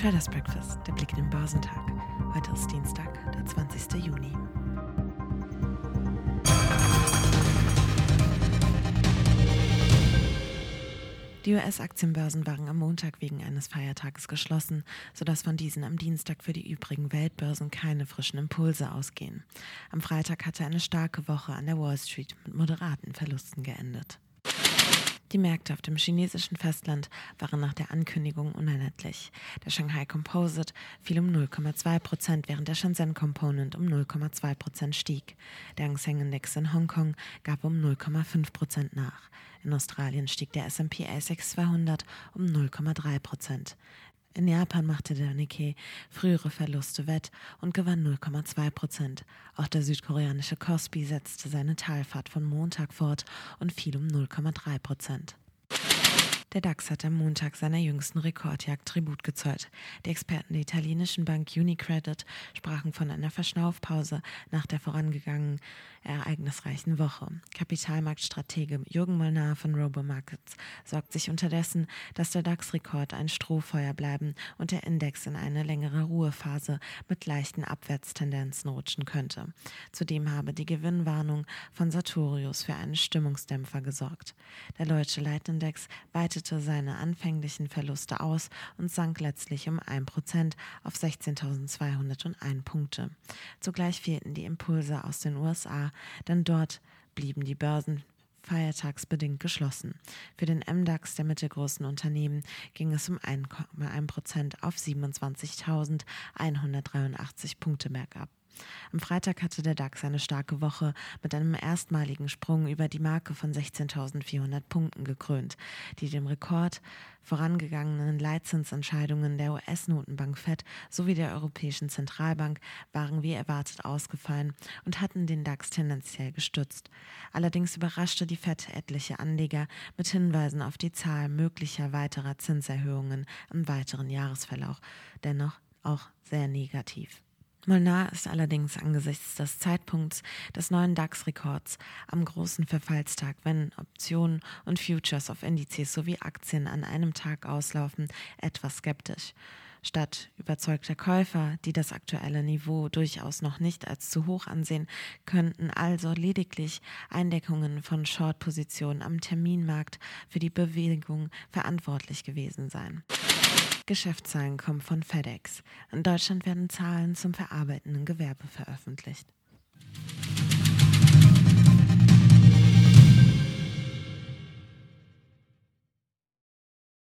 Traders Breakfast, der Blick in den Börsentag. Heute ist Dienstag, der 20. Juni. Die US-Aktienbörsen waren am Montag wegen eines Feiertages geschlossen, sodass von diesen am Dienstag für die übrigen Weltbörsen keine frischen Impulse ausgehen. Am Freitag hatte eine starke Woche an der Wall Street mit moderaten Verlusten geendet. Die Märkte auf dem chinesischen Festland waren nach der Ankündigung unerlässlich. Der Shanghai Composite fiel um 0,2 Prozent, während der Shenzhen Component um 0,2 Prozent stieg. Der Hang Seng Index in Hongkong gab um 0,5 Prozent nach. In Australien stieg der S&P ASX 200 um 0,3 Prozent. In Japan machte der Nikkei frühere Verluste wett und gewann 0,2 Prozent. Auch der südkoreanische Kospi setzte seine Talfahrt von Montag fort und fiel um 0,3 Prozent. Der DAX hat am Montag seiner jüngsten Rekordjagd Tribut gezollt. Die Experten der italienischen Bank Unicredit sprachen von einer Verschnaufpause nach der vorangegangenen ereignisreichen Woche. Kapitalmarktstratege Jürgen Molnar von Robomarkets sorgt sich unterdessen, dass der DAX-Rekord ein Strohfeuer bleiben und der Index in eine längere Ruhephase mit leichten Abwärtstendenzen rutschen könnte. Zudem habe die Gewinnwarnung von Sartorius für einen Stimmungsdämpfer gesorgt. Der deutsche Leitindex weitet weitete seine anfänglichen Verluste aus und sank letztlich um 1% auf 16.201 Punkte. Zugleich fehlten die Impulse aus den USA, denn dort blieben die Börsen feiertagsbedingt geschlossen. Für den MDAX der mittelgroßen Unternehmen ging es um 1,1% auf 27.183 Punkte bergab. Am Freitag hatte der DAX eine starke Woche mit einem erstmaligen Sprung über die Marke von 16.400 Punkten gekrönt, die dem Rekord vorangegangenen Leitzinsentscheidungen der US-Notenbank Fed sowie der Europäischen Zentralbank waren wie erwartet ausgefallen und hatten den DAX tendenziell gestützt. Allerdings überraschte die Fed etliche Anleger mit Hinweisen auf die Zahl möglicher weiterer Zinserhöhungen im weiteren Jahresverlauf, dennoch auch sehr negativ. Molnar ist allerdings angesichts des Zeitpunkts des neuen DAX-Rekords am großen Verfallstag, wenn Optionen und Futures auf Indizes sowie Aktien an einem Tag auslaufen, etwas skeptisch. Statt überzeugter Käufer, die das aktuelle Niveau durchaus noch nicht als zu hoch ansehen, könnten also lediglich Eindeckungen von Short-Positionen am Terminmarkt für die Bewegung verantwortlich gewesen sein. Geschäftszahlen kommen von FedEx. In Deutschland werden Zahlen zum verarbeitenden Gewerbe veröffentlicht.